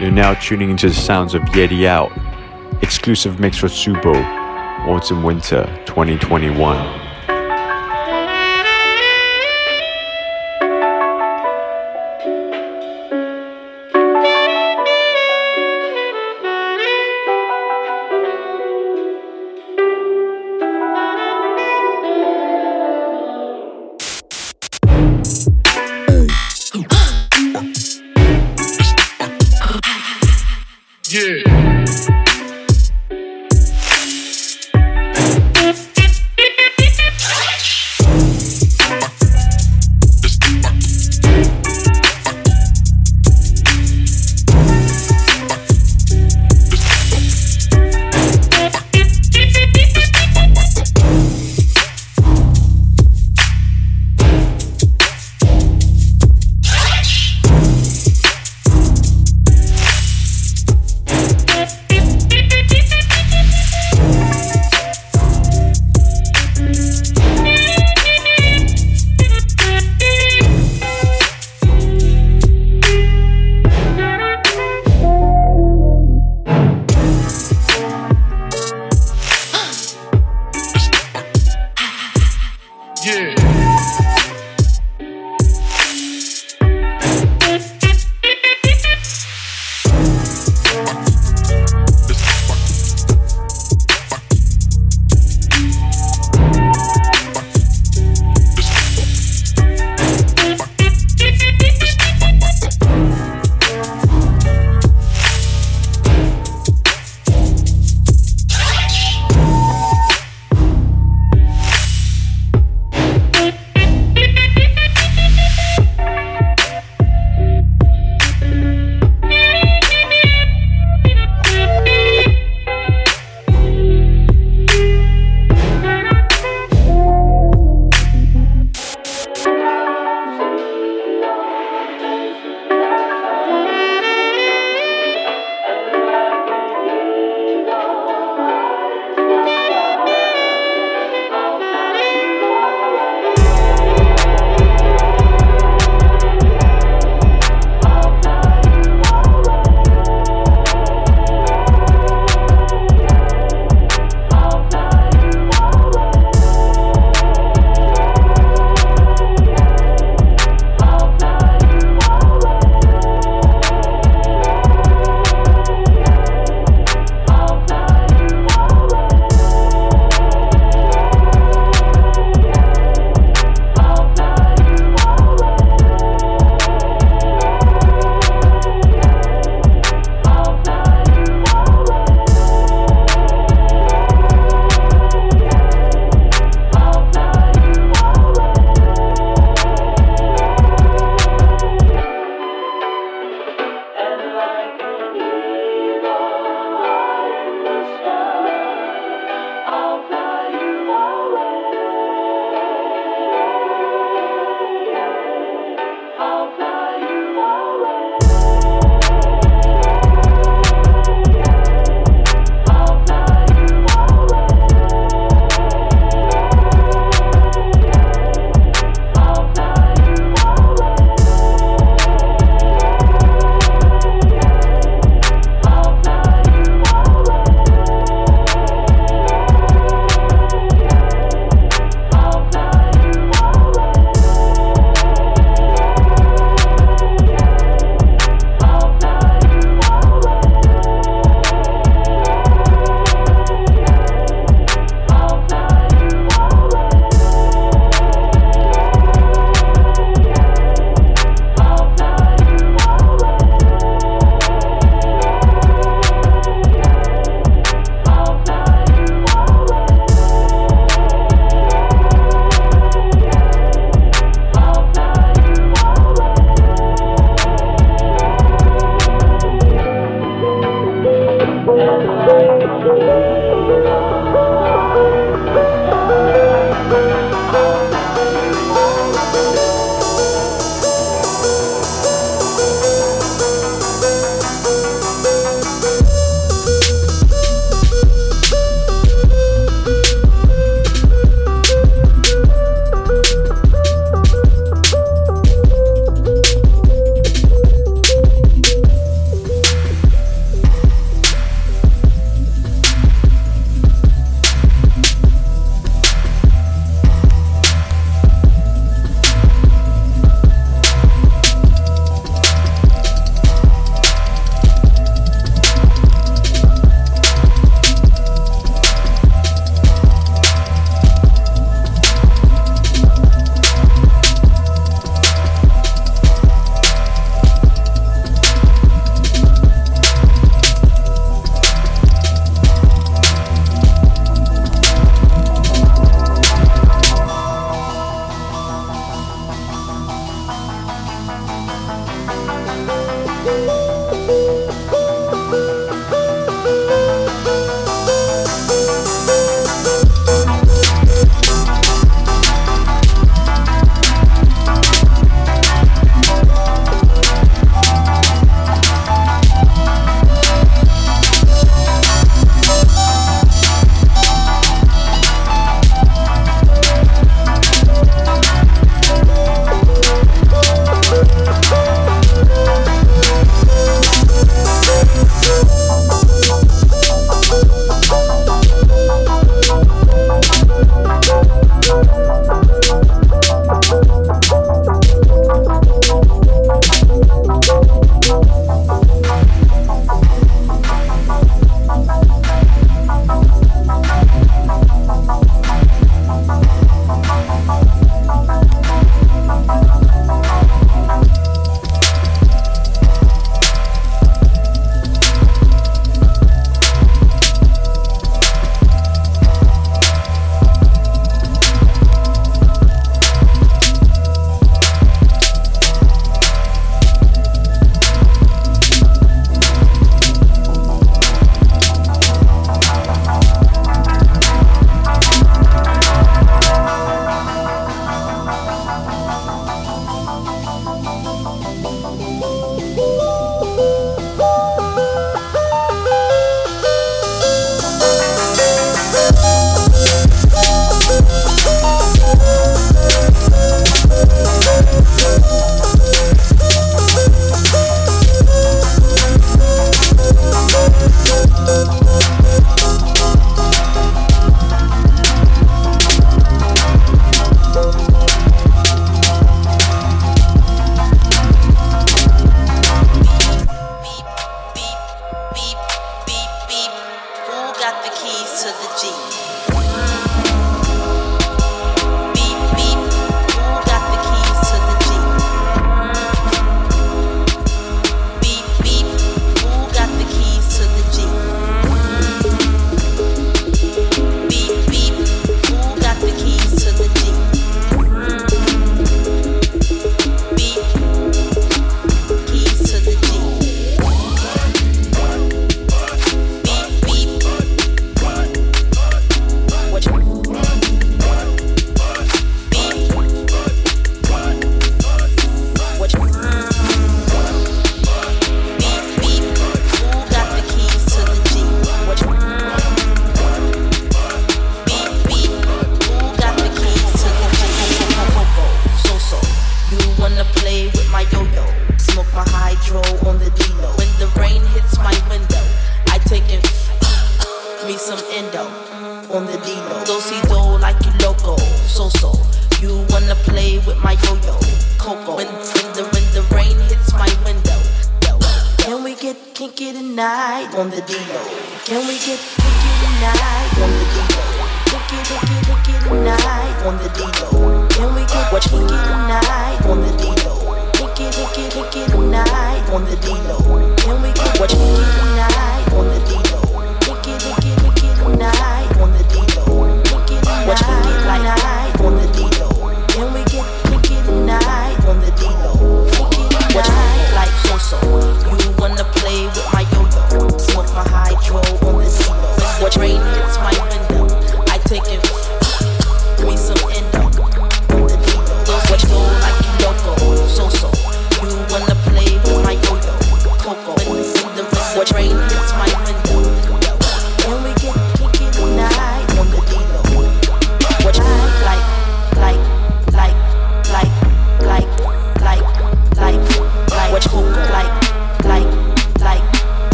You're now tuning into the sounds of Yeti Out. Exclusive mix for Subo, Autumn Winter 2021.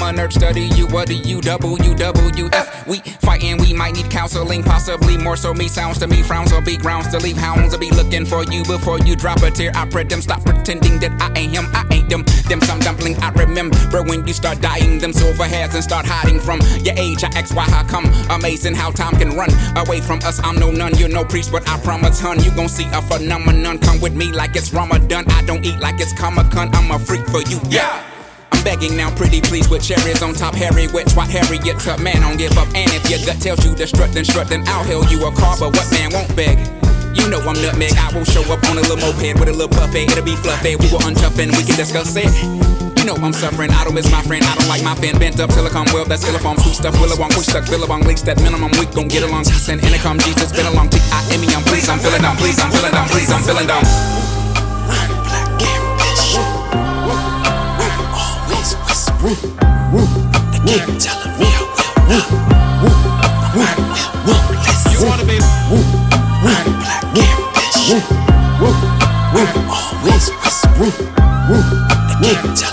I'm a nerd, study you. What do you double, you F? We fighting, we might need counseling, possibly more so. Me sounds to me, frowns will be grounds to leave hounds. I'll be looking for you before you drop a tear. I pray them stop pretending that I ain't him, I ain't them. Them some dumpling I remember when you start dying, them silver hairs and start hiding from your age. I ask why how come? Amazing how time can run away from us. I'm no nun, you're no priest, but I promise, hun, you gon' see a phenomenon. Come with me like it's Ramadan. I don't eat like it's Comic Con. I'm a freak for you, yeah. I'm begging now, pretty please, with cherries on top. Harry, which what Harriet took, man, don't give up. And if your gut tells you to strut, then strut, then I'll hail you a car. But what man won't beg? You know I'm nutmeg. I will show up on a little moped with a little puppet. It'll be fluffy. We will untough and we can discuss it. You know I'm suffering. I don't miss my friend. I don't like my fan bent up. Silicon well, that's silicon food stuff. Willowong, push stuck, Billabong, leaks that minimum week. Gon' get along. Send intercom, Jesus, been a long T I M E. I'm please, I'm feeling down. Please, I'm feeling down. Please, I'm feeling down. Keep telling me I will not. I won't. You wanna be I'm black ambition. I'm always whispering. Keep telling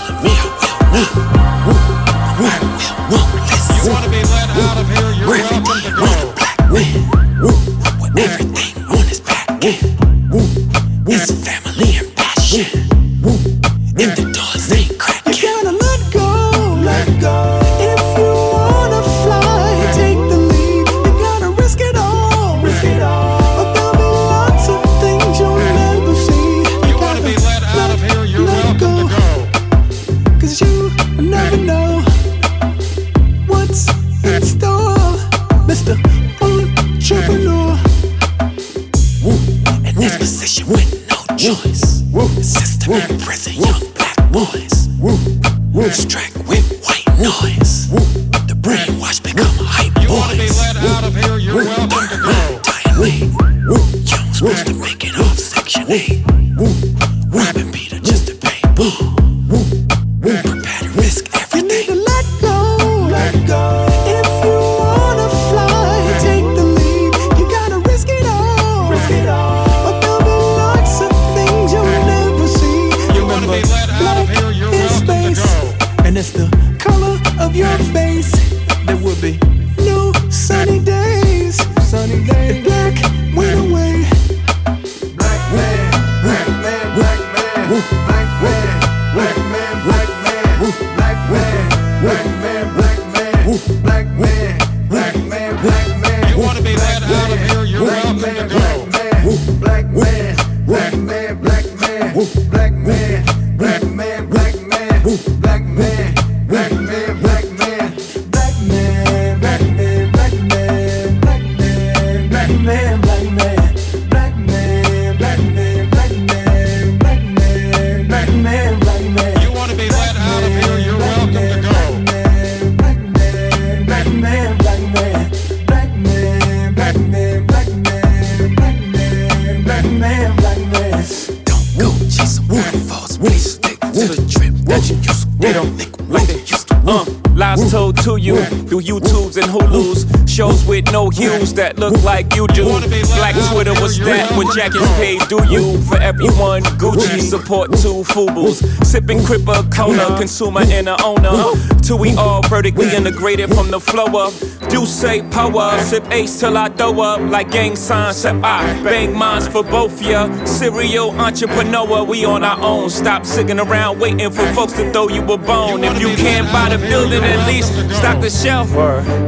Fubus. Sipping Cripper Cola, consumer and a owner. Till we all vertically integrated from the flow up. Do say power, sip ace till I throw up. Like gang signs, set I bang mines for both ya. Serial entrepreneur, we on our own. Stop sitting around waiting for folks to throw you a bone. If you can't buy the building, at least stock the shelf.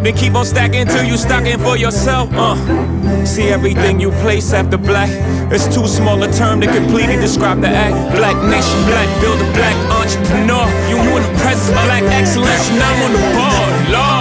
Then keep on stacking till you stocking for yourself. Uh. See everything you place after black. It's too small a term to completely describe the act. Black nation, black builder, black entrepreneur. You in the presence, black excellence. Now I'm on the board. Lord.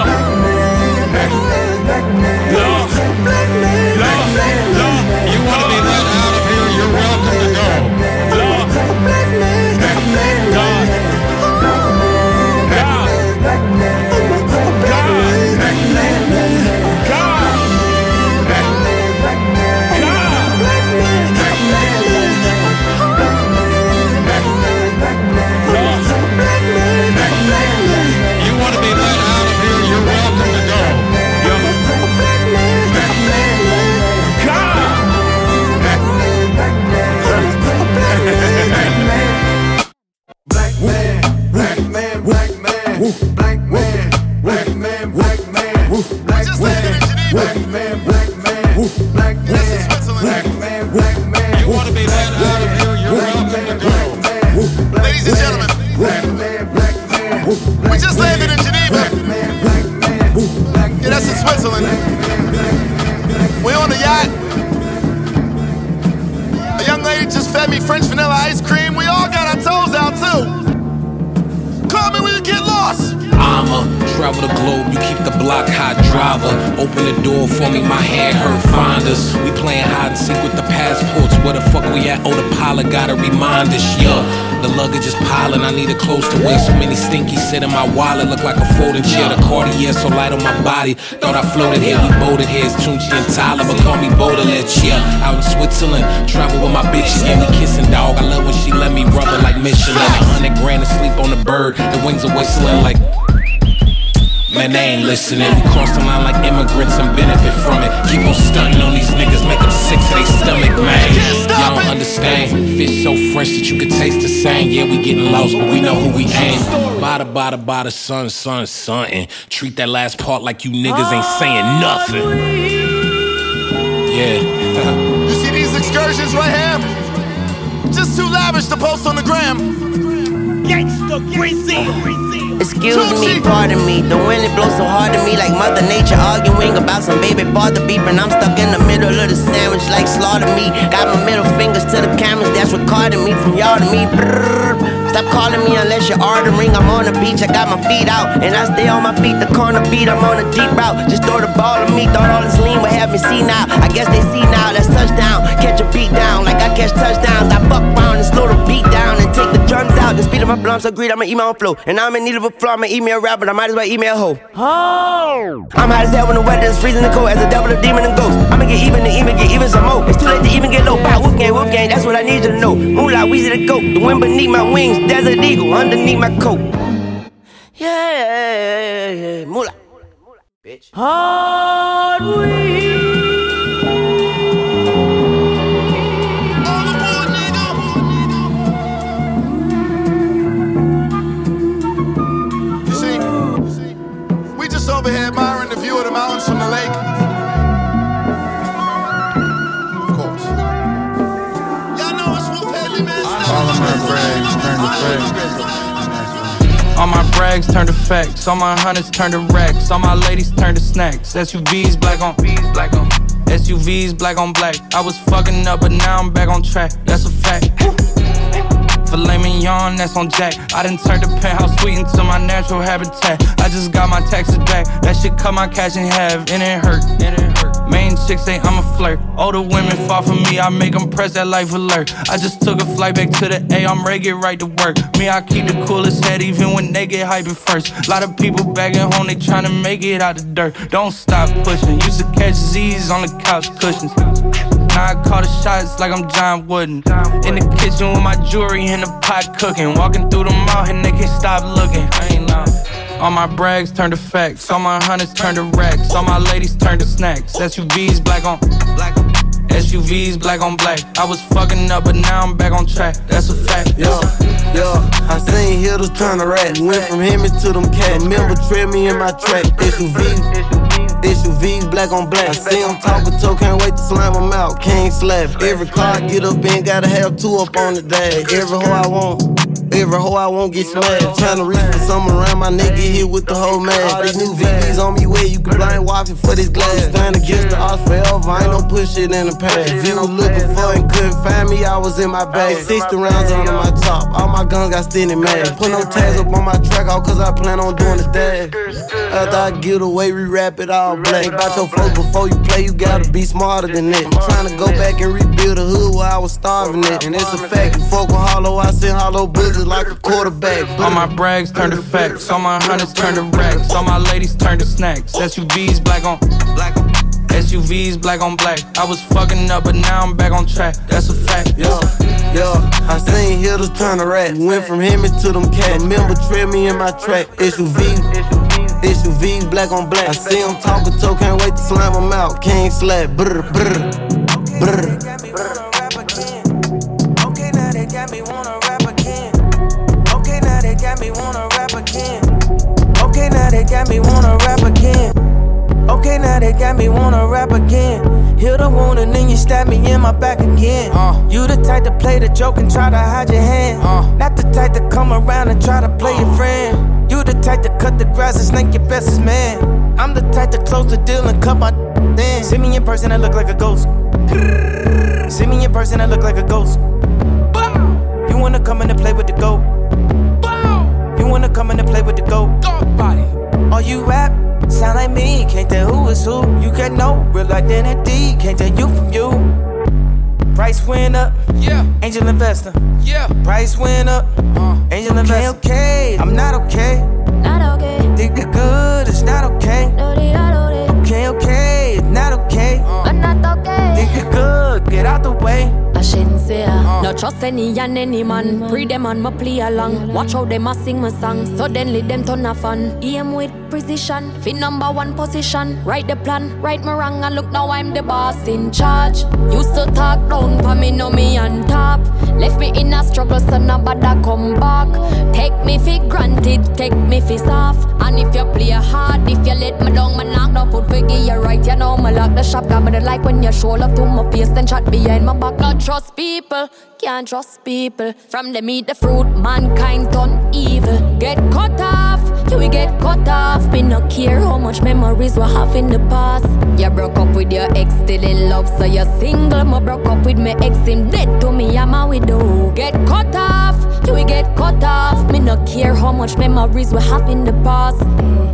Body. Thought I floated here, we boated here. It's Tunchi and Tyler, but call me Baudelaire, yeah. Out in Switzerland, travel with my bitch, gave me kissing dog. I love when she let me rub her like Michelin. A hundred grand to sleep on the bird, the wings are whistling like. Man, they ain't listening. We cross the line like immigrants and benefit from it. Keep on stunting on these niggas, make them sick to their stomach, man. Y'all don't understand. Fish so fresh that you can taste the same. Yeah, we getting lost, but we know who we aim. Bada, bada, bada, son, son, son. And treat that last part like you niggas ain't saying nothing. Yeah. You see these excursions right here? Just too lavish to post on the gram. Excuse me, pardon me. The wind it blows so hard to me, like Mother Nature arguing about some baby father beeping. I'm stuck in the middle of the sandwich, like slaughter me. Got my middle fingers to the cameras that's recording me from y'all to me. Brrr. Stop calling me unless you're ordering. I'm on the beach, I got my feet out, and I stay on my feet. The corner beat, I'm on a deep route. Just throw the ball at me. Thought all this lean would have me see now. I guess they see now. That's touchdown. Catch a beat down like I catch touchdowns. I fuck around and slow the beat down take the drums out. The speed of my I'm so greedy, I'ma eat my own flow. And I'm in need of a flow, I'ma email rap, but I might as well email hoe. I'm hot as hell when the weather is freezing the cold as a devil, a demon, and ghost. I'ma get even to even get even some more. It's too late to even get low. Bow, wolf gang, wolf gang, that's what I need you to know. Moolah, Weezy the goat. The wind beneath my wings, desert eagle underneath my coat. Yeah, yeah, yeah, yeah. Moolah. Bitch. All Brags turn to facts. All my hunters turn to racks. All my ladies turn to snacks. SUVs black on black on. SUVs black on black. I was fucking up, but now I'm back on track. That's a fact. Filet mignon, that's on Jack. I done turned the penthouse suite into my natural habitat. I just got my taxes back. That shit cut my cash in half, and it hurt. And it hurt. Chicks say I'm a flirt. Older women fall for me, I make them press that life alert. I just took a flight back to the A, I'm ready, get right to work. Me, I keep the coolest head even when they get hyping first. lot of people at home, they tryna make it out the dirt. Don't stop pushing. Used to catch Z's on the couch cushions. Now I call the shots like I'm John Wooden. In the kitchen with my jewelry in the pot cooking. Walking through the mall and they can't stop looking. I ain't know. All my brags turn to facts. All my hunters turn to racks. All my ladies turn to snacks. SUVs black on black. SUVs black on black. I was fucking up, but now I'm back on track. That's a fact. Yeah, yeah. I seen hitters turn to rats. Went from him to them cats. Remember, tread me in my track. SUV. SUVs black on black. I see them talking to, can't wait to slam them out. King slap. Every car I get up in, gotta have two up on the dash. Every hoe I want. Every hoe I won't get smashed. Tryna reach for something around my neck, get hit with the whole mask. All these new VVs on me where you can blind wash it for this glass. Stand against the odds forever, I ain't no push it in the past. If you was looking for and couldn't find me, I was in my bag. 60 rounds under my top, all my guns got standing mad. Put no tags up on my track, all cause I plan on doing the dash. After I get away, we wrap it all black. Think about your folks before you play, you gotta be smarter than that. I'm tryna go back and rebuild the hood where I was starving at. And it's a fact, you fuck with hollow, I send hollow bullets like a quarterback. All my brags turn to facts. All my hunters turn to racks. All my ladies turn to snacks. SUVs black on black on. SUVs black on black. I was fucking up, but now I'm back on track. That's a fact. Yeah, yeah, I seen hitters turn to rat. Went from him to them cat. Remember, trail me in my track. SUV. SUV, black on black. I see him talking to, can't wait to slam him out. King slap, brr, brr, brr. Got me wanna rap again. Okay, now they got me wanna rap again got me wanna rap again. Heal the wound and then you stab me in my back again. Uh. You the type to play the joke and try to hide your hand. Uh. Not the type to come around and try to play your friend. You the type to cut the grass and snake your bestest man. I'm the type to close the deal and cut my then. See me in person, I look like a ghost. See me in person, I look like a ghost. You wanna come in and play with the goat? You wanna come in and play with the goat? Body. Oh, you rap? Sound like me, can't tell who is who. You got no real identity, can't tell you from you. Price went up, yeah. Angel investor, yeah. Price went up, uh. angel investor. Okay, okay, I'm not okay. Not okay. Think you're good, it's not okay. Okay, okay, it's not okay. Uh. I'm not okay. Think you're good, get out the way. Shouldn't say uh. No trust any and any man. Pre them and my play along. Watch how them a sing my song. Suddenly them turn a fun. Aim with precision. Fit number one position. Write the plan, write me wrong, and look now I'm the boss in charge. Used to talk down for me, know me on top. Left me in a struggle, so now nobody come back. Take me for granted, take me for soft. And if you play hard, if you let me down, man knock no foot for give you right. You know me lock the shop, got me the like when you show love to my face, then shot behind my back. Not trust people, can't trust people. From the meat, the fruit, mankind turn evil. Get cut off, you will get cut off. Me no care how much memories we have in the past. You broke up with your ex, still in love, so you're single. Me broke up with my ex, him dead to me, I'm a widow. Get cut off, you will get cut off. Me no care how much memories we have in the past.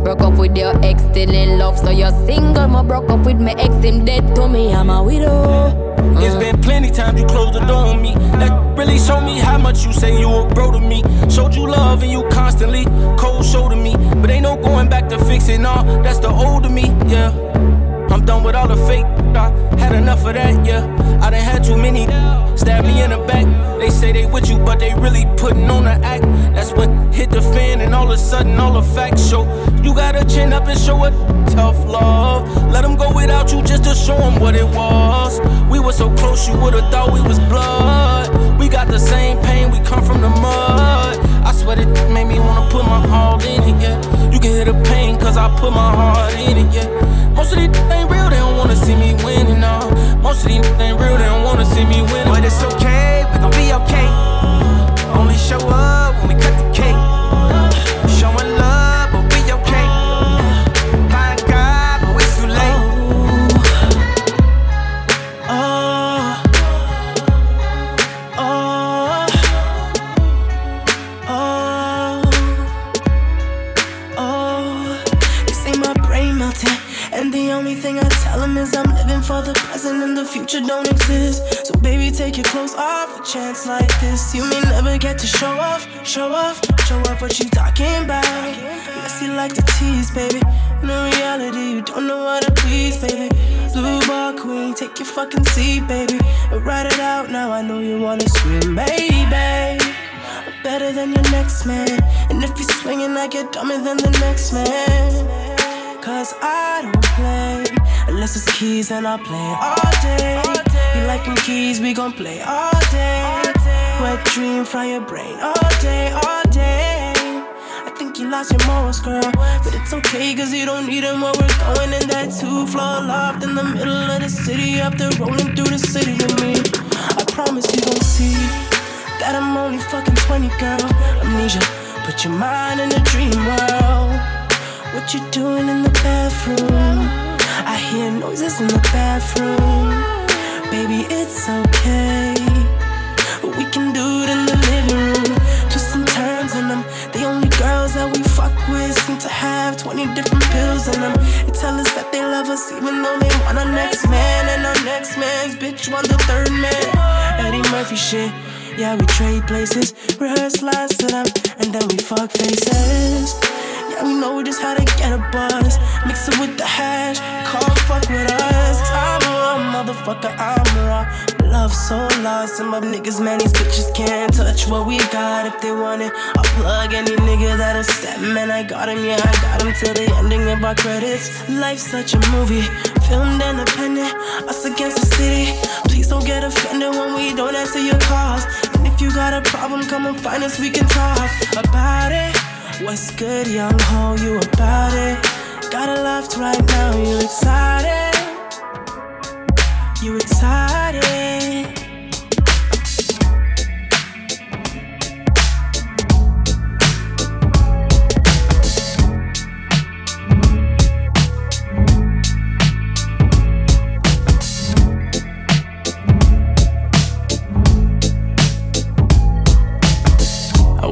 Broke up with your ex, still in love, so you're single. Me broke up with my ex, him dead to me, I'm a widow. It's been plenty times you closed the door on me. That really showed me how much you say you a bro to me. Showed you love and you constantly cold shoulder me. But ain't no going back to fix it, nah. That's the older me, yeah. I'm done with all the fake. I had enough of that, yeah. I done had too many stab me in the back. They say they with you, but they really putting on the act. That's when hit the fan, and all of a sudden all the facts show. You gotta chin up and show a tough love. Let them go without you just to show them what it was. We were so close, you would've thought we was blood. We got the same pain, we come from the mud. I swear it made me wanna put my all in it, yeah. You can hear the pain, cause I put my heart in it, yeah. Most of these ain't real, they don't wanna see me winning, no. Most of these ain't real, they don't wanna see me winning. But it's okay, we gon' be okay. Is I'm living for the present and the future don't exist. So baby, take your clothes off. A chance like this, you may never get to show off, show off, show off what you talking about. You like to tease, baby. In reality, you don't know how to please, baby. Blue ball queen, take your fucking seat, baby. And write it out now. I know you wanna scream, baby. Better than your next man. And if you're swinging, I get dumber than the next man. Cause I don't play unless it's keys and I play all day. You like them keys, we gon' play all day. Wet dream, fry your brain all day, all day. I think you lost your morals, girl. But it's okay, cause you don't need them when we're going in that two floor loft in the middle of the city. After rolling through the city with me, I promise you gon' see that I'm only fucking 20, girl. Amnesia, put your mind in a dream world. What you doing in the bathroom? Hear noises in the bathroom. Baby, it's okay. We can do it in the living room. Twisting turns in them. The only girls that we fuck with seem to have 20 different pills in them. They tell us that they love us even though they want our next man. And our next man's bitch want the third man. Eddie Murphy shit. Yeah, we trade places, rehearse lines to them, and then we fuck faces. We know just how to get a buzz. Mix it with the hash, come fuck with us. I'm a motherfucker, I'm raw. Love so lost, and my niggas, man, these bitches can't touch what we got if they want it. I'll plug any nigga that'll step, man, I got him, yeah, I got him till the ending of our credits. Life's such a movie, filmed independent, us against the city. Please don't get offended when we don't answer your calls. And if you got a problem, come and find us, we can talk about it. What's good, young ho? You about it? Got a left right now, you excited? You excited?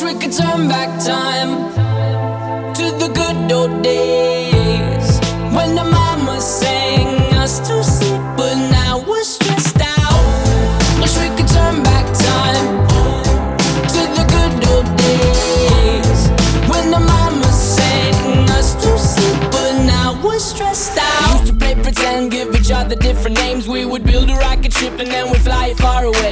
Wish we could turn back time to the good old days when the mama sang us to sleep, but now we're stressed out. Wish we could turn back time to the good old days when the mama sang us to sleep, but now we're stressed out. Used to play pretend, give each other different names. We would build a rocket ship and then we'd fly it far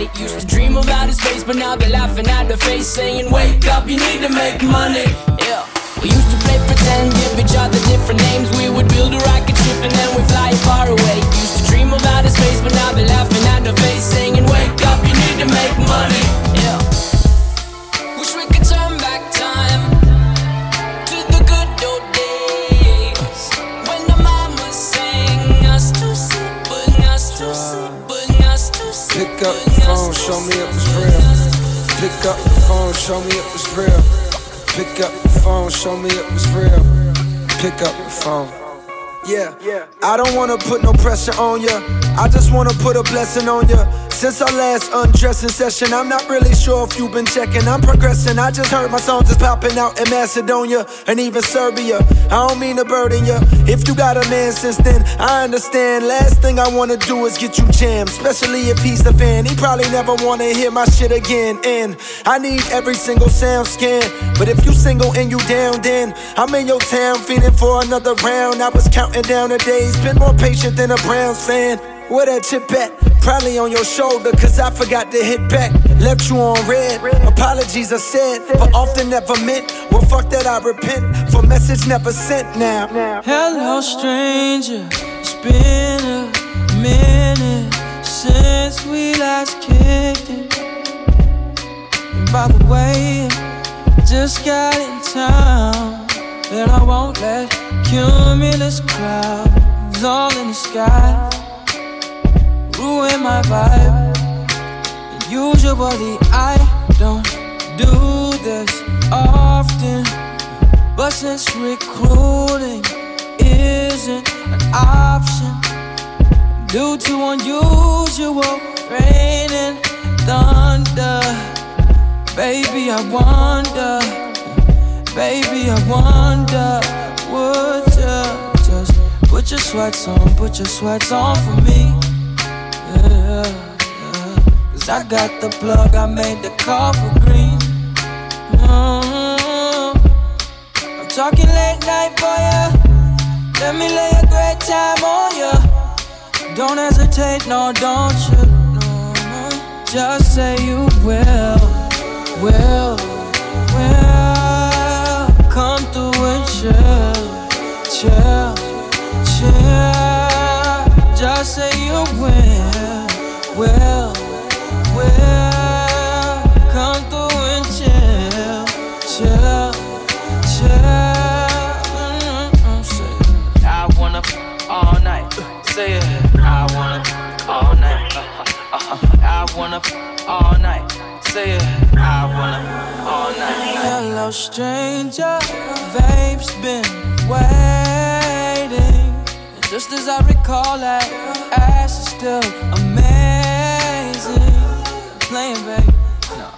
away. Used to dream about outer space, but now they're laughing at the face, saying, Wake up, you need to make money. Yeah. We used to play pretend, give each other different names. We would build a rocket ship and then we'd fly far away. Used to dream of outer space, but now they're laughing at the face, saying, Wake up, you need to make money. Yeah. Up the phone, show me it was real. Pick up the phone, show me it was real. Pick up the phone, show me it was real. Pick up the phone. Yeah, I don't wanna put no pressure on ya. I just wanna put a blessing on ya. Since our last undressing session, I'm not really sure if you've been checking. I'm progressing. I just heard my songs is popping out in Macedonia and even Serbia. I don't mean to burden you. If you got a man since then, I understand. Last thing I wanna do is get you jammed, especially if he's the fan. He probably never wanna hear my shit again. And I need every single sound scan. But if you single and you down, then I'm in your town feeling for another round. I was counting down the days, been more patient than a Browns fan. Where that chip at? Probably on your shoulder, cause I forgot to hit back. Left you on red. Apologies I said, but often never meant. Well, fuck that, I repent for message never sent now. Hello, stranger. It's been a minute since we last kicked it. And by the way, just got in town. And I won't let cumulus clouds all in the sky ruin my vibe. Usually I don't do this often, but since recruiting isn't an option due to unusual rain and thunder, baby I wonder, baby I wonder, would you just put your sweats on, put your sweats on for me? Cause I got the plug, I made the call for green. Mm. I'm talking late night for ya. Let me lay a great time on ya. Don't hesitate, no, don't you? No, no. Just say you will, will, will. Come through and chill, chill, chill. Just say you will, will, will. Come through and chill, chill, chill. Mm-mm, say, I wanna all night. Say it. I wanna all night. Uh, uh, I wanna all night. Say it. I wanna all night. Hello, stranger. Babe's been waiting. Just as I recall that, ass is still amazing. I'm playing, baby. No,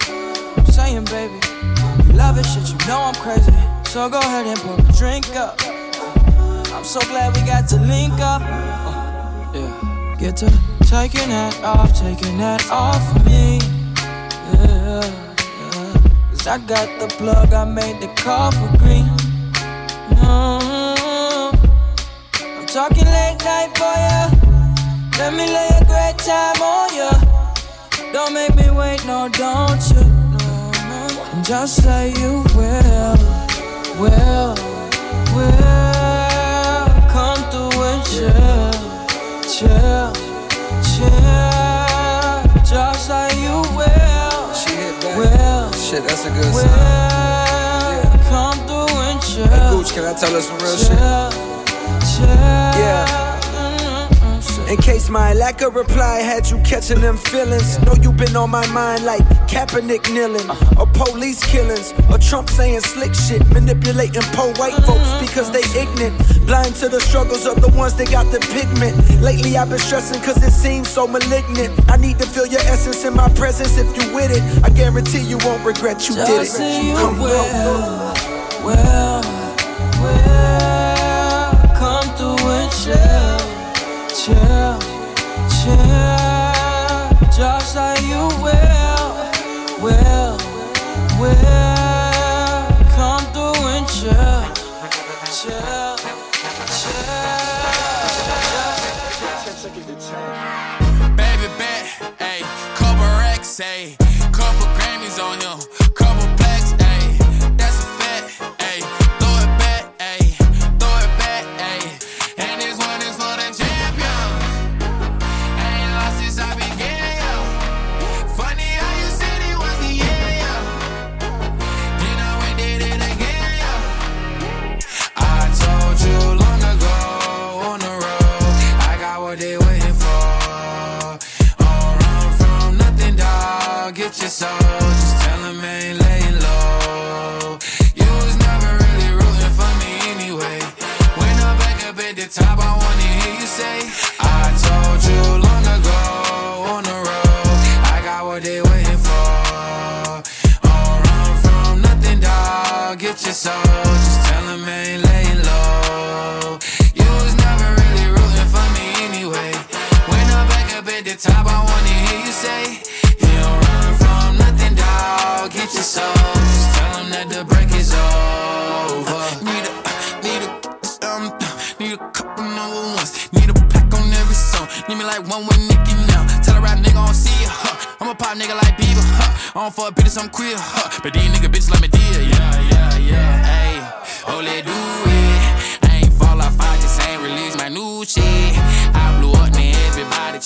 I'm saying, baby. You love it, shit. You know I'm crazy. So go ahead and pour a drink up. I'm so glad we got to link up. Uh, yeah. Get to taking that off, taking that off of me. Yeah, yeah. Cause I got the plug, I made the call for green. Mm-hmm. Talking late night for ya. Let me lay a great time on ya. Don't make me wait, no, don't you? No, just say you will, will, will come through and chill, chill, chill. Just like you will, She hit back. will, Shit, that's a good will sign. come through and chill. Hey, Gooch, can I tell us some real shit? In case my lack of reply had you catching them feelings. Know you been on my mind like Kaepernick kneeling, or police killings, or Trump saying slick shit, manipulating poor white folks because they ignorant, blind to the struggles of the ones that got the pigment. Lately I've been stressing cause it seems so malignant. I need to feel your essence in my presence if you with it. I guarantee you won't regret you did it. say you Come will, on. will, will come through and chill, chill, chill. Just like you will, will, will come through and chill, chill, Baby bet, top, I wanna hear you say, You don't run from nothing, dog. Get your soul. Just tell 'em that the break is over. Need a, need a, um, need a couple number ones. Need a pack on every song. Need me like one with Nicky now. Tell a rap nigga I don't see it, huh? I'm a pop nigga like Bieber, huh? I don't fuck bitches, I'm queer, huh? But these nigga bitches like me dear, yeah, yeah, yeah. Hey, oh, let do it. I ain't fall off, I just ain't release my new shit.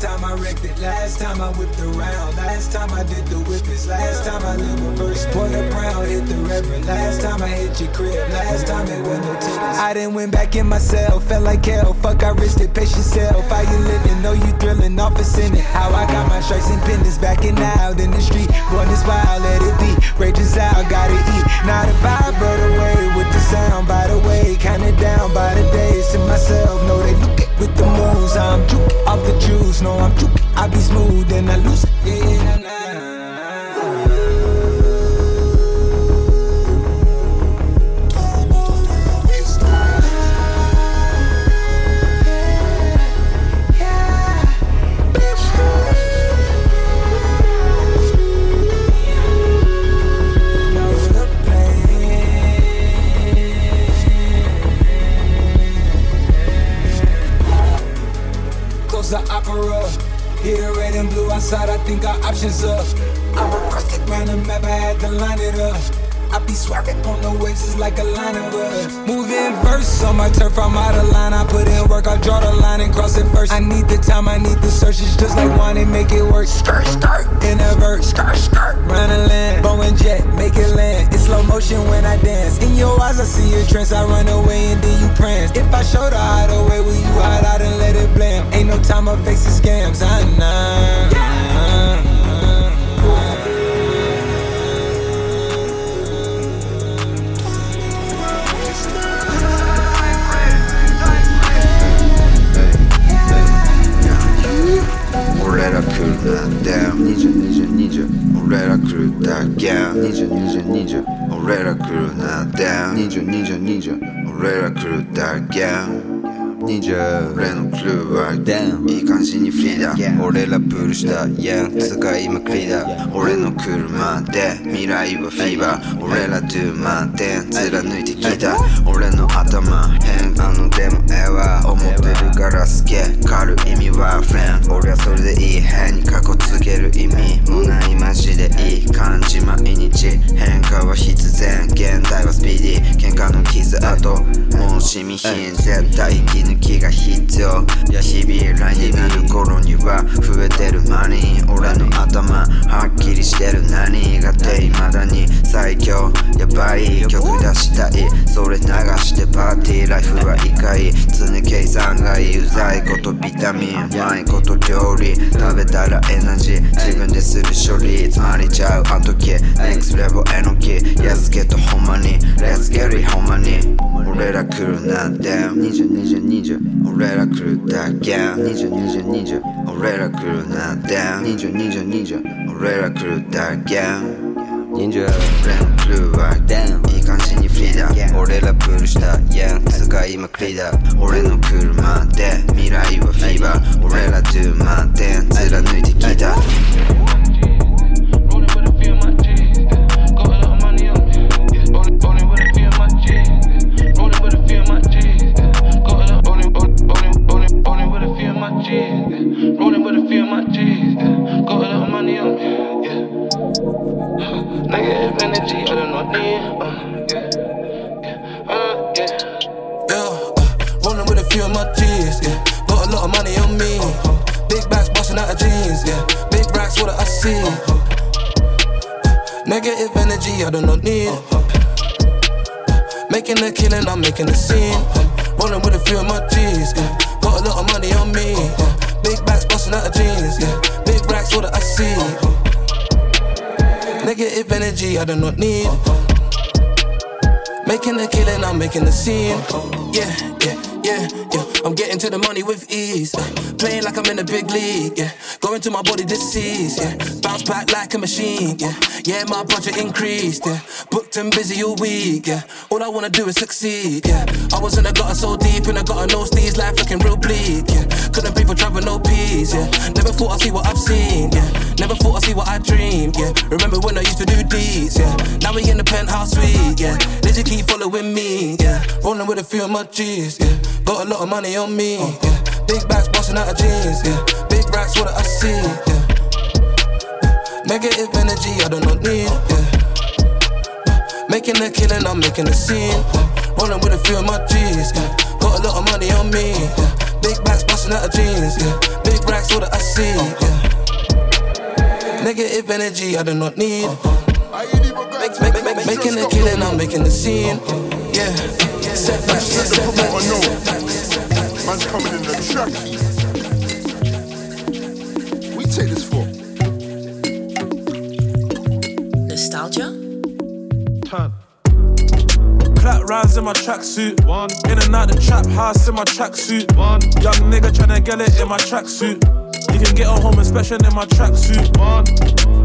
Last time I wrecked it, last time I whipped around, last time I did the whippets, last time I lived reverse. Porter Brown hit the reverend, last time I hit your crib, last time it was no tickets. I done went back in myself, felt like hell, fuck I risked it, pace yourself. How you living, know you thrilling, office in it. How I got my stripes and pendants backing out in the street, going this wild, let it be. Rages out, I gotta eat. Not a vibe brought away with the sound, by the way, kinda down by the days to myself. Know they look it with the moves. I'm juke off the juice. No, I'm juke. I be smooth and I lose it. Up. Here the red and blue outside, I think our options up. I'm a rustic map, I had to line it up. I be swerving on the waves, it's like a line of us. Moving verse on my turf, I'm out of line. I put in work, I draw the line and cross it first. I need the time, I need the search. It's just like and make it work. Skirt, skirt, in a verse, skirt, skirt. Run a land, Boeing jet, make it land. It's slow motion when I dance. In your eyes, I see your trance. I run away and then you prance. If I show the hideaway, will you hide out and let it blam? Ain't no time of facing scams, I know. ら来るなんて2020俺ら来るだけ2020俺ら来るなんて2020俺ら来るだけ 20俺のクルーは Damn. いい感じにフリーだ。俺らプールしたやん使いまくりだ。俺の車で。未来はフィーバー。俺ら2満点貫いてきた。俺の頭変。あのでもええわ。思ってるから好き狩る意味はフレン。俺はそれでいい変に過去つける意味もない。マジでいい感じ。毎日変化は必然。現代はスピーディー。喧嘩の傷跡。もうしみひん。絶対息抜きが必要いや日々来になる頃には増えてるマニー俺の頭はっきりしてる何がって未だに最強やばい曲出したいそれ流してパーティーライフは異界常計算がいいうざいことビタミンうまいこと料理食べたらエナジー自分でする処理詰まりちゃうあの時 NEXT level への木やっつけとほんまに Let's get it ほんまに俺ら来るなんて20俺ら来るだけ。2020俺ら来るなんて2020俺ら来るだけ。20俺のクルーは Damn いい感じにフリーだ俺らプールしたやん使いまくりだ俺の車で未来はフィーバー俺ら2満点貫いてきた few of my G's, yeah. Got a lot of money on me. Yeah. Big bags busting out of jeans, yeah. Big racks, what I see. Negative energy, I do not need. Making a killing, I'm making a scene. Yeah, yeah, yeah, yeah. I'm getting to the money with ease. uh, Playing like I'm in the big league. Yeah, going to my body disease. Yeah, bounce back like a machine. Yeah, yeah, my budget increased. Yeah, booked and busy all week. Yeah, all I wanna do is succeed. Yeah, I was in the gutter so deep and I got a no steez, life looking real bleak. Yeah, couldn't pay for travel, no peace. Yeah, never thought I'd see what I've seen. Yeah, never thought I'd see what I dreamed. Yeah, remember when I used to do deeds. Yeah, now we in the penthouse suite. Yeah, they just keep following me. Yeah, rolling with a few of my G's. Yeah, got a lot of money on me. Yeah, big bags busting out of jeans. Yeah, big racks, what I see. Yeah, negative energy, I do not need. Yeah, making a killing, I'm making a scene. Rolling with a few of my G's. Yeah, got a lot of money on me. Yeah, big bags busting out of jeans. Yeah, big racks, what I see. Yeah, negative energy, I do not need. Make, make, make, making a killing, I'm making a scene. Yeah, setbacks, setbacks. Man's coming in the track. Rounds in my tracksuit. One. In and out the trap house in my tracksuit. One. Young nigga tryna get it in my tracksuit. You can get a home inspection in my tracksuit. One.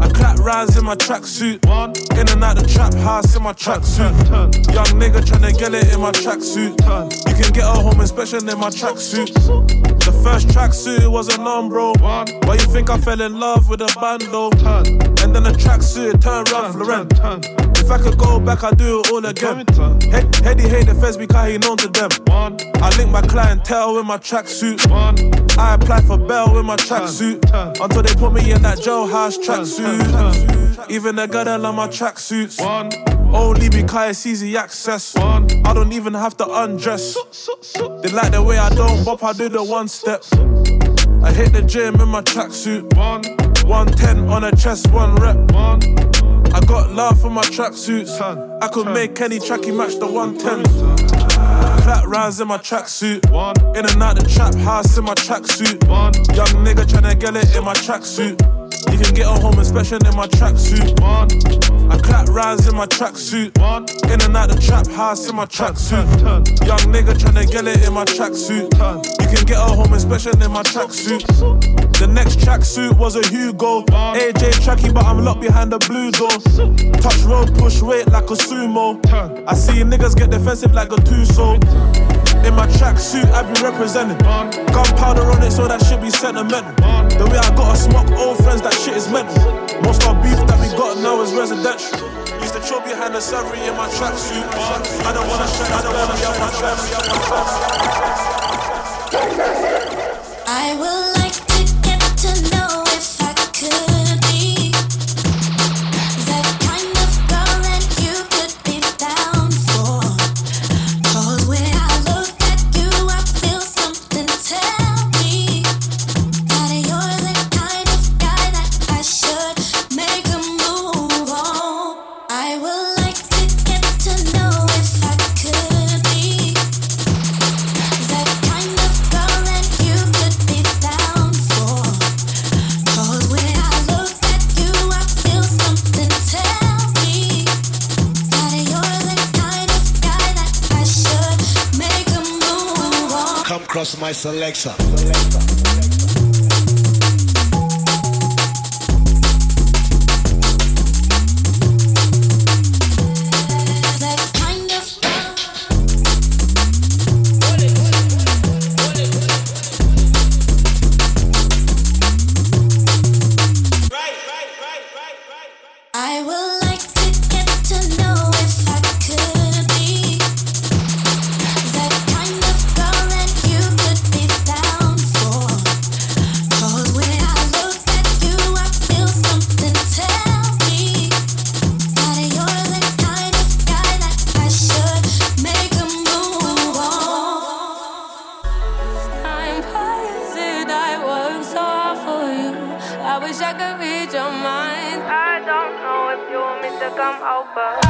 I clap rounds in my tracksuit. One. In and out the trap house in my tracksuit. Young nigga tryna get it in my tracksuit. You can get a home inspection in my tracksuit. The first tracksuit was a non bro. Why you think I fell in love with a bando? And then the tracksuit turned rough, Laurent. If I could go back, I'd do it all again. Head, Heady hate the feds because he known to them. I link my clientele with my tracksuit. I apply for bail with my tracksuit. Until they put me in that jailhouse tracksuit. Even the girl on my tracksuits. Only because it's easy access. I don't even have to undress. They like the way I don't bop, I do the one step. I hit the gym in my tracksuit. 110 on a chest, one rep. I got love for my tracksuits. I could make any tracky match the 110. Clap rounds in my tracksuit. In and out the trap house in my tracksuit. Young nigga tryna get it in my tracksuit. You can get a home inspection in my tracksuit. I clap rounds in my tracksuit. In and out the trap house in my tracksuit. Young nigga tryna get it in my tracksuit. You can get a home inspection in my tracksuit. The next tracksuit was a Hugo. AJ tracky, but I'm locked behind the blue door. Touch road, push weight like a sumo. I see niggas get defensive like a two-so. In my tracksuit, I be representing. Gunpowder on it, so that shit be sentimental. The way I gotta smoke old friends, that shit is mental. Most of beef that we got now is residential. Used to chill behind the Savory in my tracksuit. I don't wanna shut, I don't wanna shut my tracksuit. I would like to get to know if I could on. Come cross my selector. Come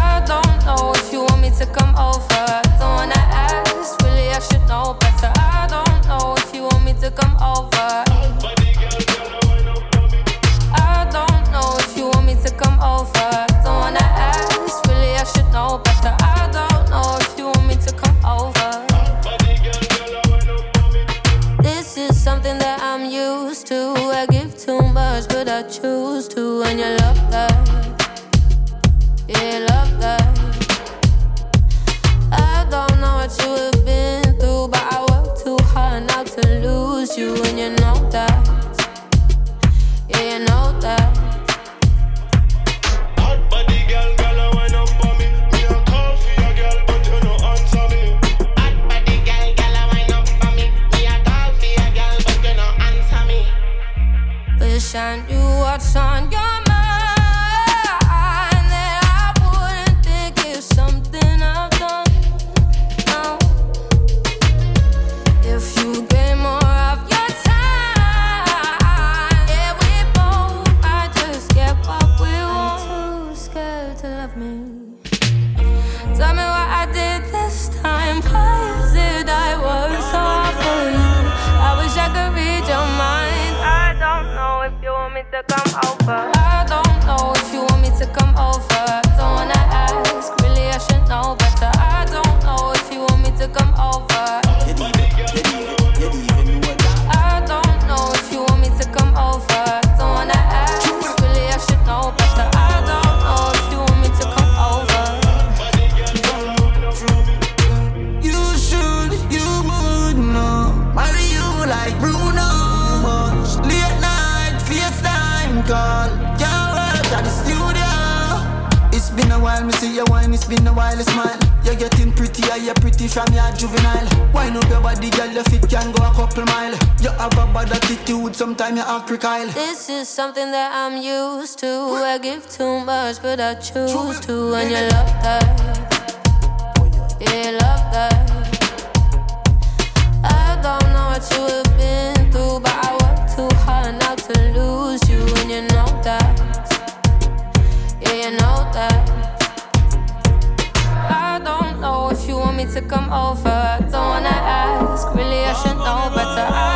recile. This is something that I'm used to. I give too much, but I choose to. And you love that. Yeah, you love that. I don't know what you have been through, but I work too hard not to lose you. And you know that. Yeah, you know that. I don't know if you want me to come over. I don't wanna ask. Really, I should know better. I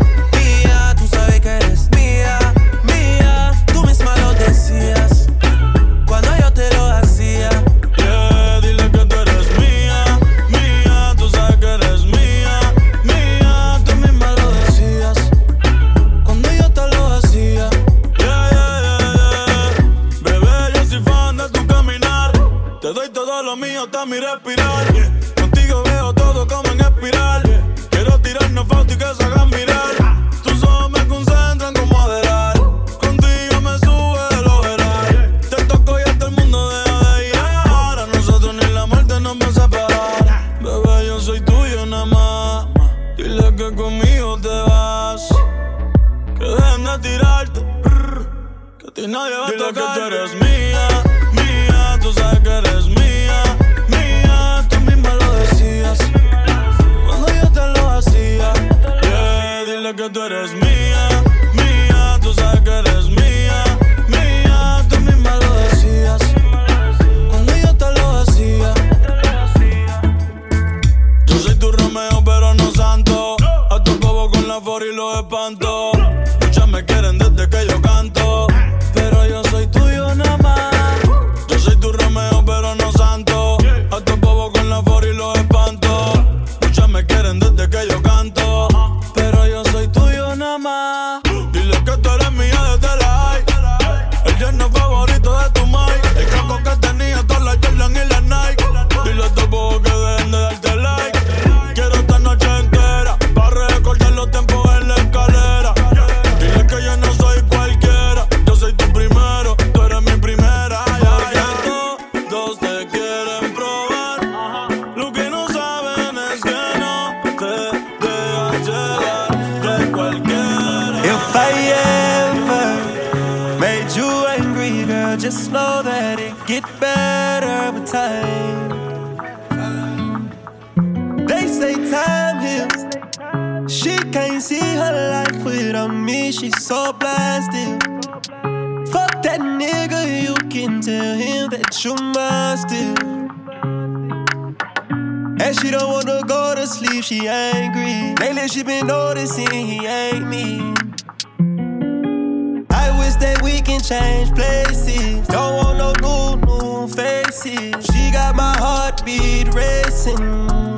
say time heals. She can't see her life without me. She's so blasted. Fuck that nigga, you can tell him that you mine still. And she don't wanna go to sleep, she angry. Lately she been noticing he ain't me. I wish that we can change places. Don't want no new, new faces. She got my heartbeat racing.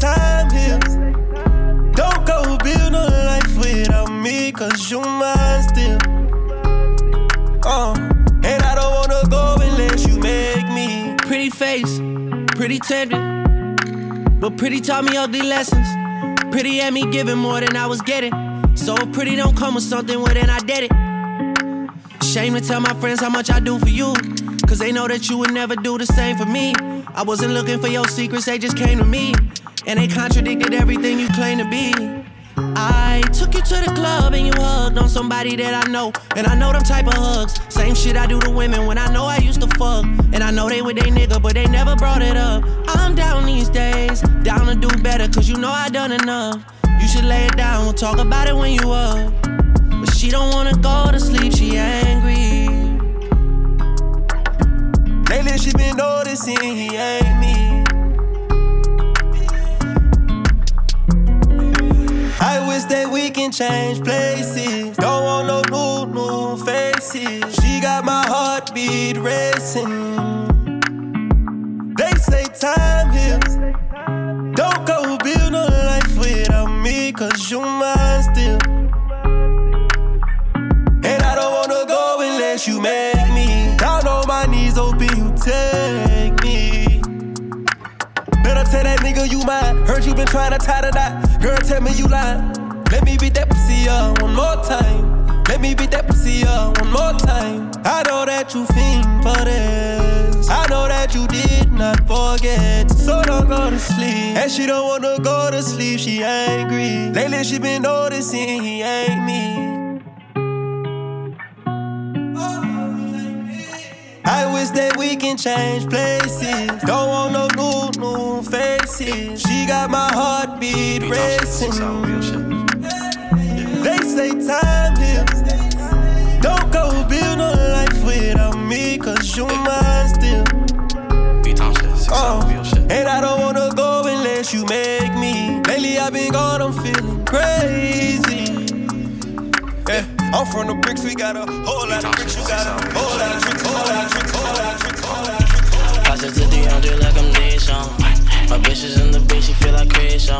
Time heals. Don't go build a life without me, cause you mine still. Uh, and I don't wanna go unless you make me. Pretty face, pretty tender. But pretty taught me ugly lessons. Pretty had me giving more than I was getting. So if pretty don't come with something, well then I did it. Shame to tell my friends how much I do for you. Cause they know that you would never do the same for me. I wasn't looking for your secrets, they just came to me. And they contradicted everything you claim to be. I took you to the club and you hugged on somebody that I know. And I know them type of hugs. Same shit I do to women when I know I used to fuck. And I know they with they nigga, but they never brought it up. I'm down these days, down to do better, cause you know I done enough. You should lay it down, we'll talk about it when you up. But she don't wanna go to sleep, she angry. Lately she been noticing he ain't me. I wish that we can change places. Don't want no new, new faces. She got my heartbeat racing. They say time heals. Don't go build a life without me, cause you mine still. And I don't wanna go unless you make nigga you mine. Heard you been trying to tie the knot. Girl, tell me you lying. Let me beat that pussy up one more time. Let me beat that pussy up one more time. I know that you fiend for this. I know that you did not forget. So don't go to sleep. And she don't wanna go to sleep, she angry. Lately she been noticing he ain't me. Oh. I wish that we can change places. Don't want no new, new faces. She got my heartbeat racing. They say time heals. Don't go build no life without me, cause you mine still. Oh, and I don't wanna go unless you make me. Lately I've been gone, I'm feeling crazy. Yeah, I'm from the bricks, we got a whole lot of bricks, you got a whole lot of tricks, whole lot of tricks, whole lot of tricks, whole lot of tricks. Pass it to DeAndre like I'm Deshaun. My bitch is in the bitch, she feel like creation.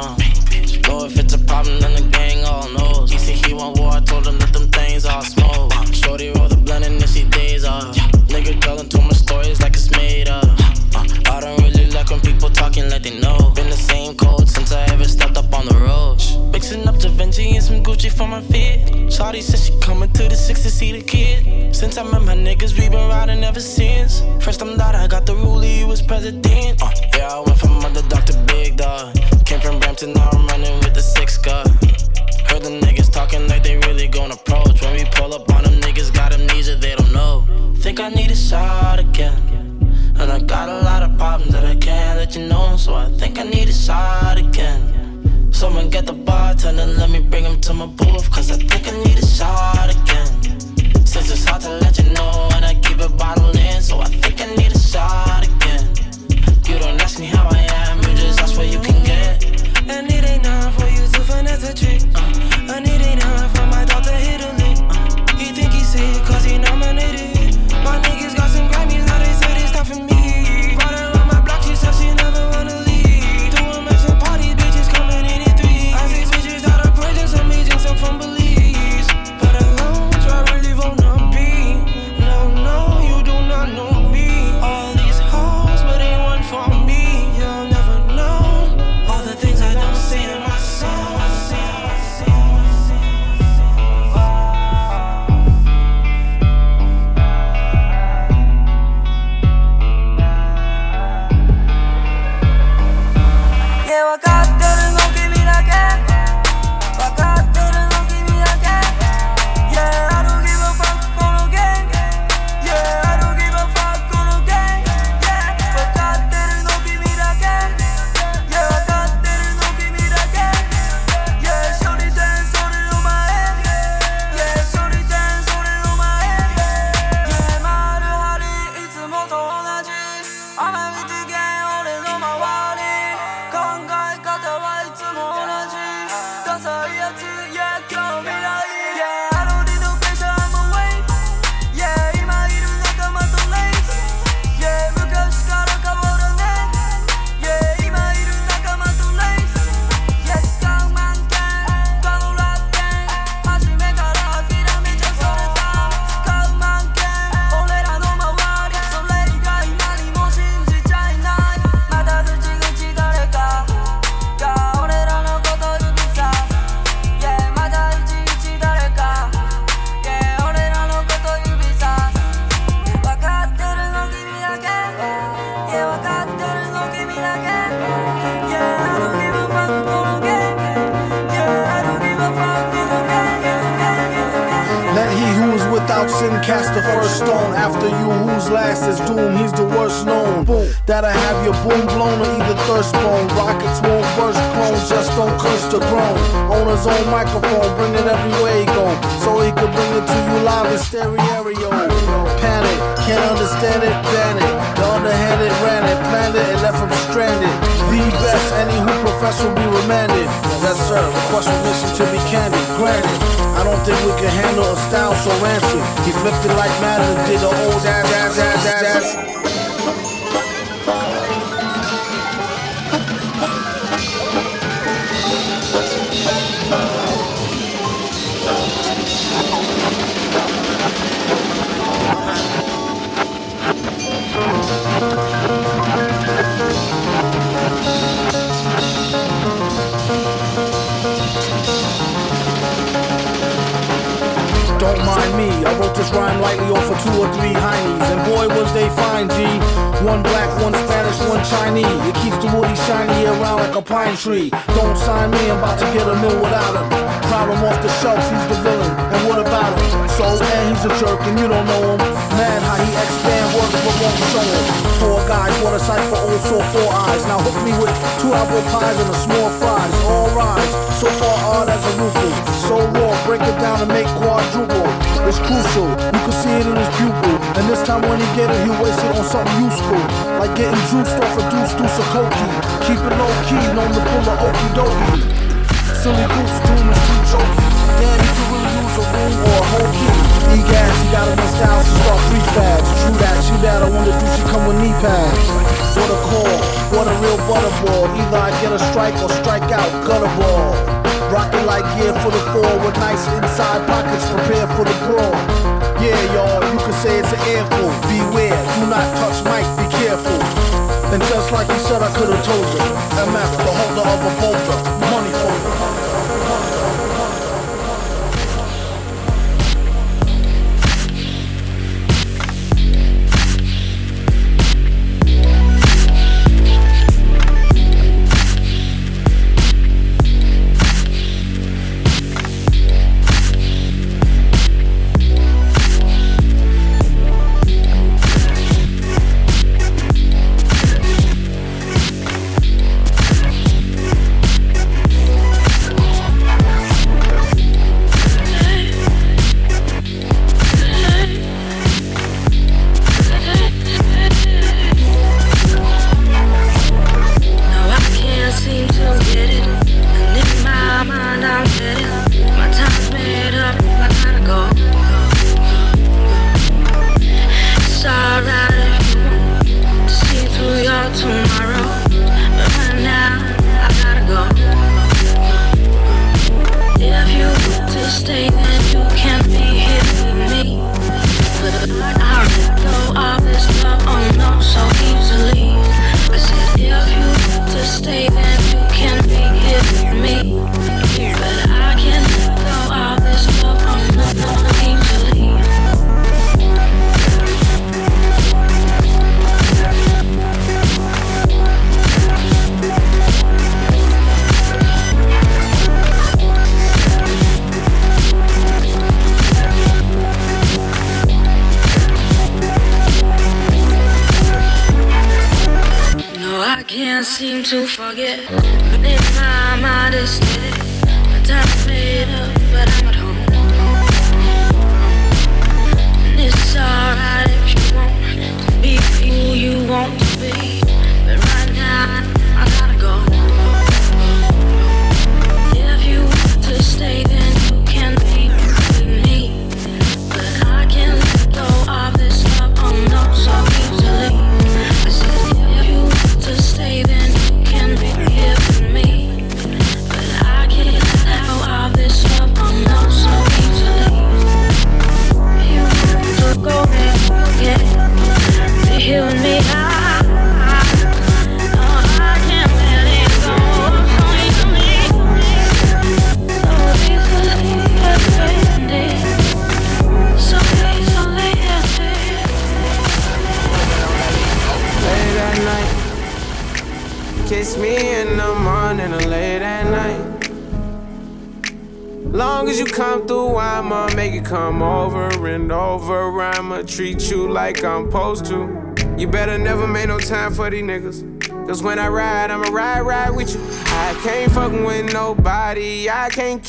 Know if it's a problem, then the gang all knows. He said he want war, I told him that them things all smoke. Shorty roll the blunt and then she days off. Nigga telling too much stories like it's made up. Uh, I don't really like when people talking like they know. Been the same code since I ever stepped up on the road. Mixing up Givenchy and some Gucci for my fit. Shawty said she coming to the six to see the kid. Since I met my niggas, we been riding ever since. First time that I got the ruler, he was president. Uh, yeah, I went from underdog to big dog. Came from Brampton, now I'm running with the six gun. Heard the niggas talking like they really gon' approach. When we pull up on them, niggas got amnesia, they don't know. Think I need a shot again. And I got a lot of problems that I can't let you know. So I think I need a shot again. Someone get the bartender, let me bring him to my booth. Cause I think I need a shot again. Since it's hard to let you know, and I keep it bottled in. So I think I need a shot again. You don't ask me how I am, you just ask what you can don't grown. On his own microphone, bring it everywhere he go. So he could bring it to you live in stereo. Panic, can't understand it, ban it. The underhanded ran it, planned it, and left him stranded. The best, any who profess will be remanded. Yes, sir, request permission to be candid. Granted. I don't think we can handle a style so rancid. He flipped it like and did the old jazz, jazz, jazz, jazz, jazz. Me, I wrote this rhyme lightly off of two or three heinies. And boy, was they fine, G. One black, one Spanish, one Chinese. It keeps the woody shiny around like a pine tree. Don't sign me, I'm about to get a mill without him. Problem off the shelf, he's the villain. And what about him? So, and he's a jerk, and you don't know him. Man, how he expand work, for won't show. Four guys, what a sight for old sore four eyes. Now hook me with two apple pies and a small fries. All rise, so far odd as a rupee. So raw, break it down and make quadruple. It's crucial, you can see it in his pupil. And this time when he get it, he waste it on something useful. Like getting juiced off a deuce deuce of cokie. Keep it low key, known to pull a okey dokey. Silly goose, doom is too jokey. Or a whole key. He gas, he got enough styles to start three fads. True that, she bad, I wonder do she come with knee pads. What a call, what a real butterball. Either I get a strike or strike out, gutter ball. Rocket like gear for the four with nice inside pockets prepare for the brawl. Yeah, y'all, you can say it's an airful. Beware, do not touch Mike, be careful. And just like he said, I could have told you. MF, the holder of a bolter, money folder.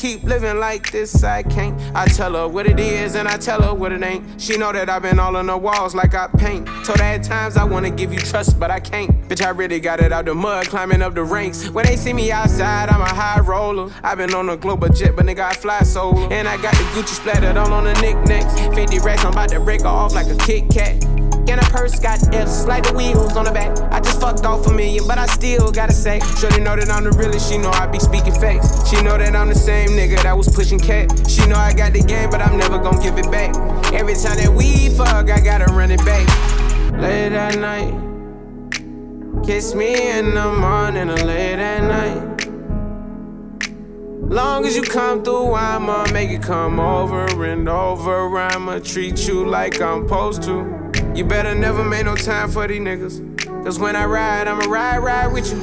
Keep living like this. I can't. I tell her what it is and I tell her what it ain't. She know that I've been all on the walls like I paint. Told her at times I wanna give you trust, but I can't. Bitch, I really got it out the mud, climbing up the ranks. When they see me outside, I'm a high roller. I've been on a global jet, but nigga, I fly solo. And I got the Gucci splattered all on the knickknacks. 50 racks, I'm about to break her off like a Kit Kat. And a purse got F's, like the wheels on the back. I just fucked off a million, but I still gotta say. Shorty know that I'm the realest, she know I be speaking facts. She know that I'm the same nigga that was pushing cat. She know I got the game, but I'm never gonna give it back. Every time that we fuck, I gotta run it back. Late at night, kiss me in the morning or late at night. Long as you come through, I'ma make it come over and over. I'ma treat you like I'm supposed to. You better never make no time for these niggas. Cause when I ride, I'ma ride, ride with you.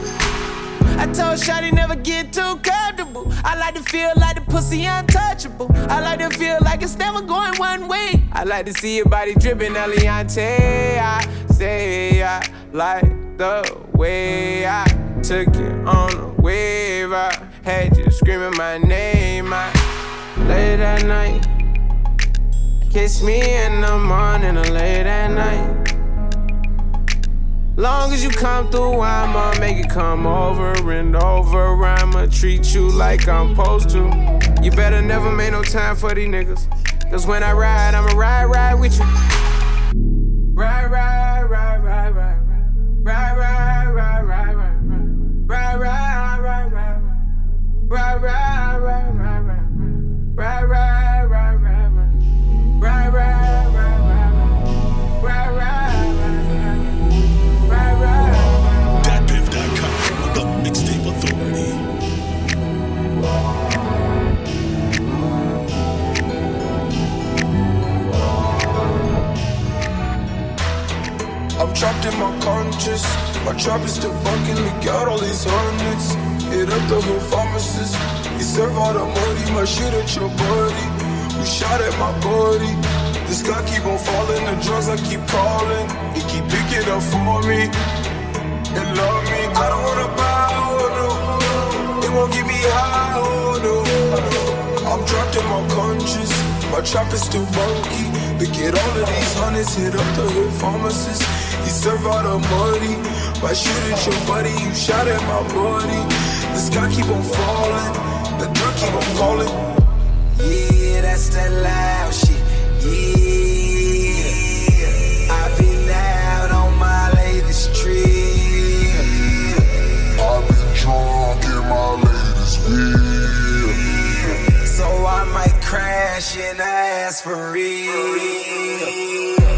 I told Shotty never get too comfortable. I like to feel like the pussy untouchable. I like to feel like it's never going one way. I like to see your body dripping, Eliante. I say I like the way I took you on a wave. I had you screaming my name. I late at night. Kiss me in the morning or late at night. Long as you come through, I'ma make it come over and over. I'ma treat you like I'm supposed to. You better never make no time for these niggas. Cause when I ride, I'ma ride, ride with you. Ride, ride, ride, ride, ride. Ride, ride, ride, ride, ride. Ride, ride, ride, ride, ride. Ride, ride, ride, ride, ride. Ride, ride, ride. Trapped in my conscience. My trap is still bucking. Look out all these hundreds. Hit up the whole pharmacist. He serve all the money. My shit at your body. Who shot at my body? This guy keep on falling. The drugs I keep calling. He keep picking up for me. And love me. I don't wanna buy, oh no. It won't get me high, oh no. I'm trapped in my conscience. My trap is still bunky. Look at all of these hundreds. Hit up the hood pharmacist. He serve all the money. Why shoot at your buddy? You shot at my body. The sky keep on falling. The drug keep on calling. Yeah, that's that loud shit. Yeah, I might crash and ask for real.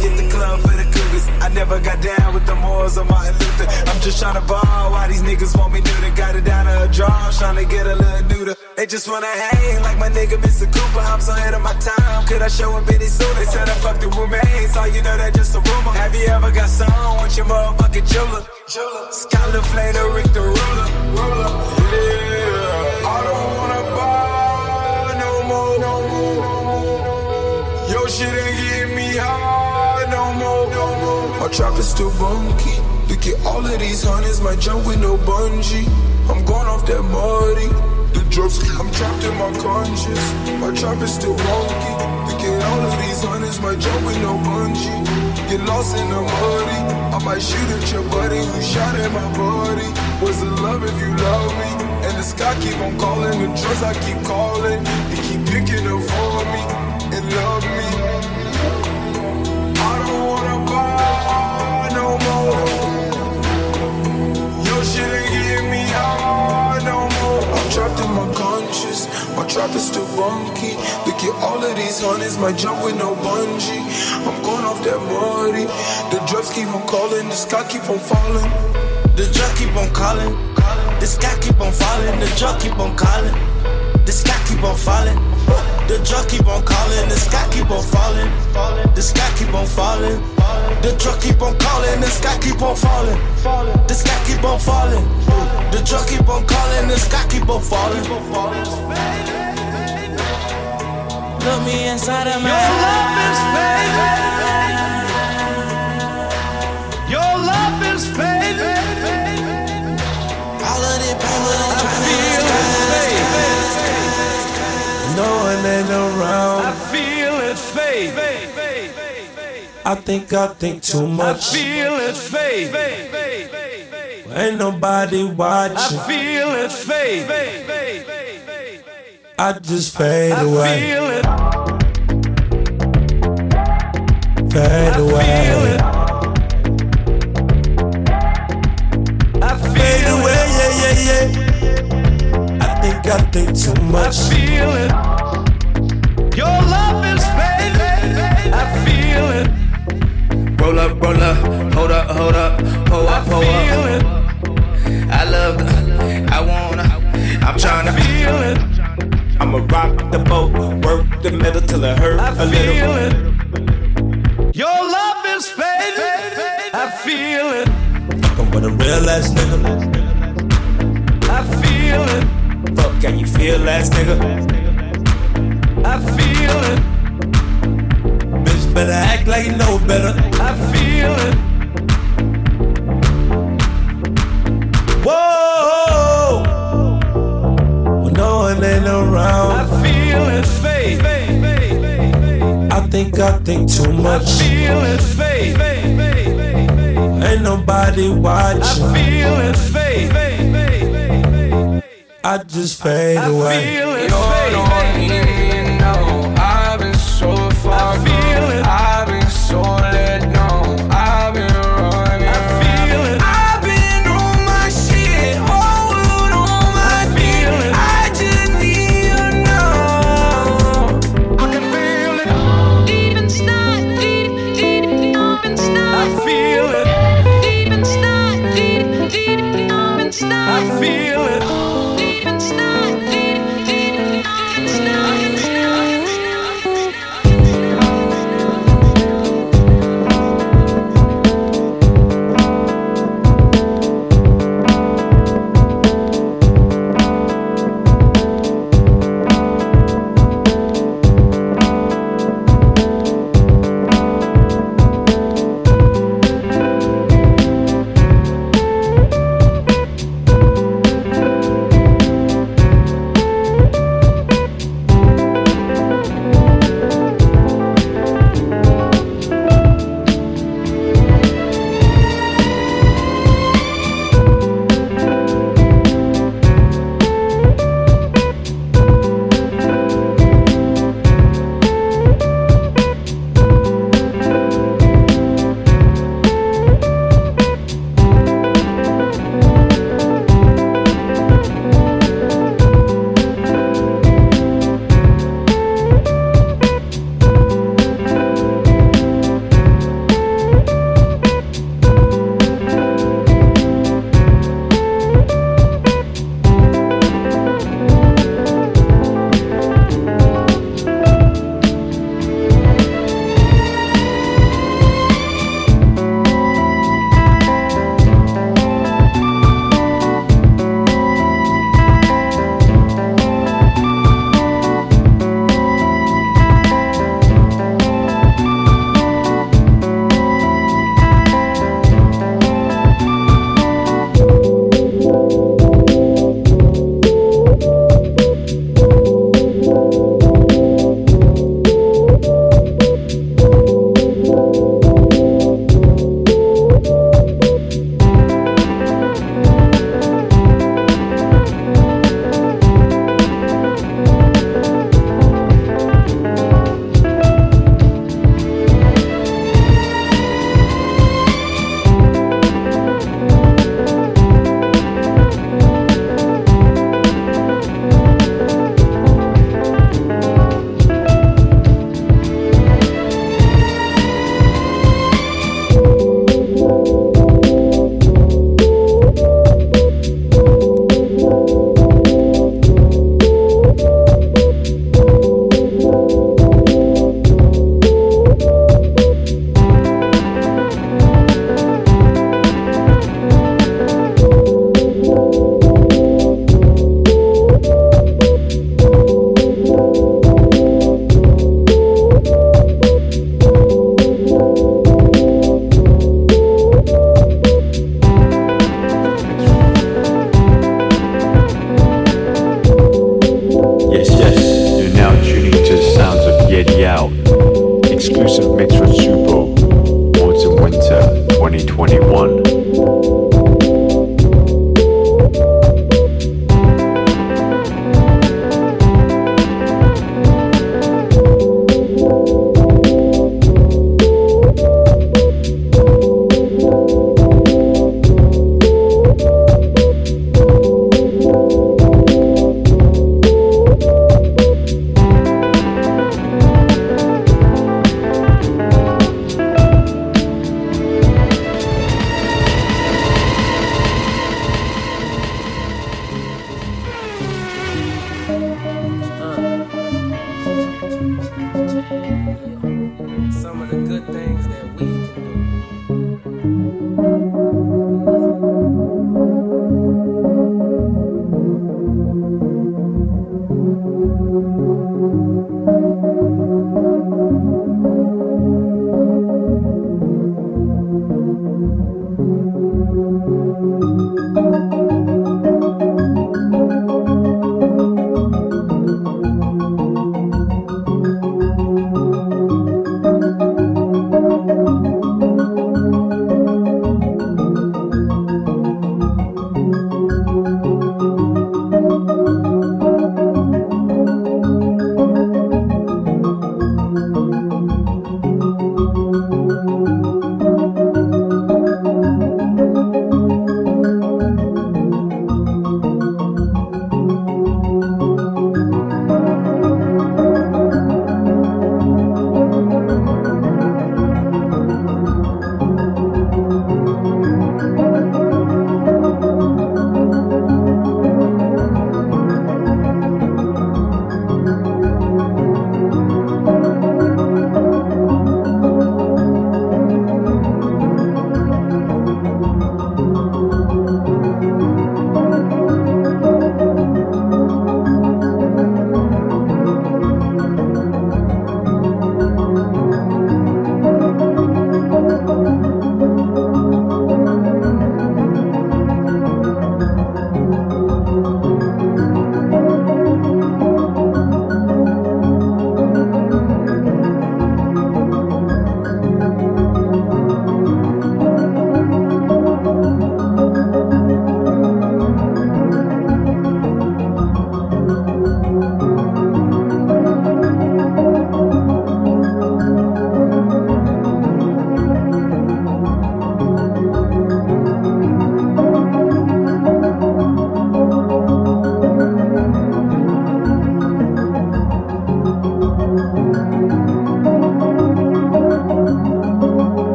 Hit the club for the cougars. I never got down with the Moors or Martin Luther. I'm just tryna ball. Why these niggas want me neuter? Got it down to a draw. Tryna get a little neuter. They just wanna hang like my nigga Mr. Cooper. I'm so ahead of my time. Could I show a bitty sooner? They said I fucked the roommates. All you know that just a rumor. Have you ever got some with your motherfucking jeweler? Scholar Flater, Rick the ruler. ruler. Yeah, Your shit ain't getting me high no more. No more. My trap is still bunky. Look at all of these hundreds, my jump with no bungee. I'm going off that muddy. The drugs. I'm trapped in my conscience. My trap is still wonky. Look at all of these hundreds, my jump with no bungee. Get lost in the muddy. I might shoot at your buddy who shot at my buddy. Was it love if you love me? And the sky keep on calling, the drugs I keep calling. They keep picking up My trap is still bunky. Look at all of these hundreds, might jump with no bungee. I'm going off that muddy. The drugs keep on calling, the sky keep on falling. The drug keep on calling. The sky keep on falling. The drug keep on calling. The sky keep on falling. The drug keep on calling. The sky keep on falling. The sky keep on falling. The drug keep on calling. The sky keep on falling. The sky keep on falling. The drug keep on calling. The sky keep on falling. Look me inside of my Your one ain't around. I feel it fade. I think I think too much. I feel it fade. Ain't nobody watching. I feel it fade. I just fade I away. feel it. Fade away. I Fade feel away, it. yeah, yeah, yeah. I think I think too I much. feel it. Your love is fading. I feel it. Roll up, roll up, hold up, hold up, pull I up, pull feel up. it. I love the, I wanna, I'm tryna. Feel it. I'ma rock the boat, work the middle till it hurt I a feel little. it. Your love is fading. I feel it. Fucking with a real ass nigga. I feel it. Fuck, can you feel ass nigga? I feel it. Bitch better act like you know better. I feel it. Whoa! When no one ain't I feel it fade. I think I think too much. I feel it fade. Ain't nobody watching. I feel it fade. I just fade away. feel it fade.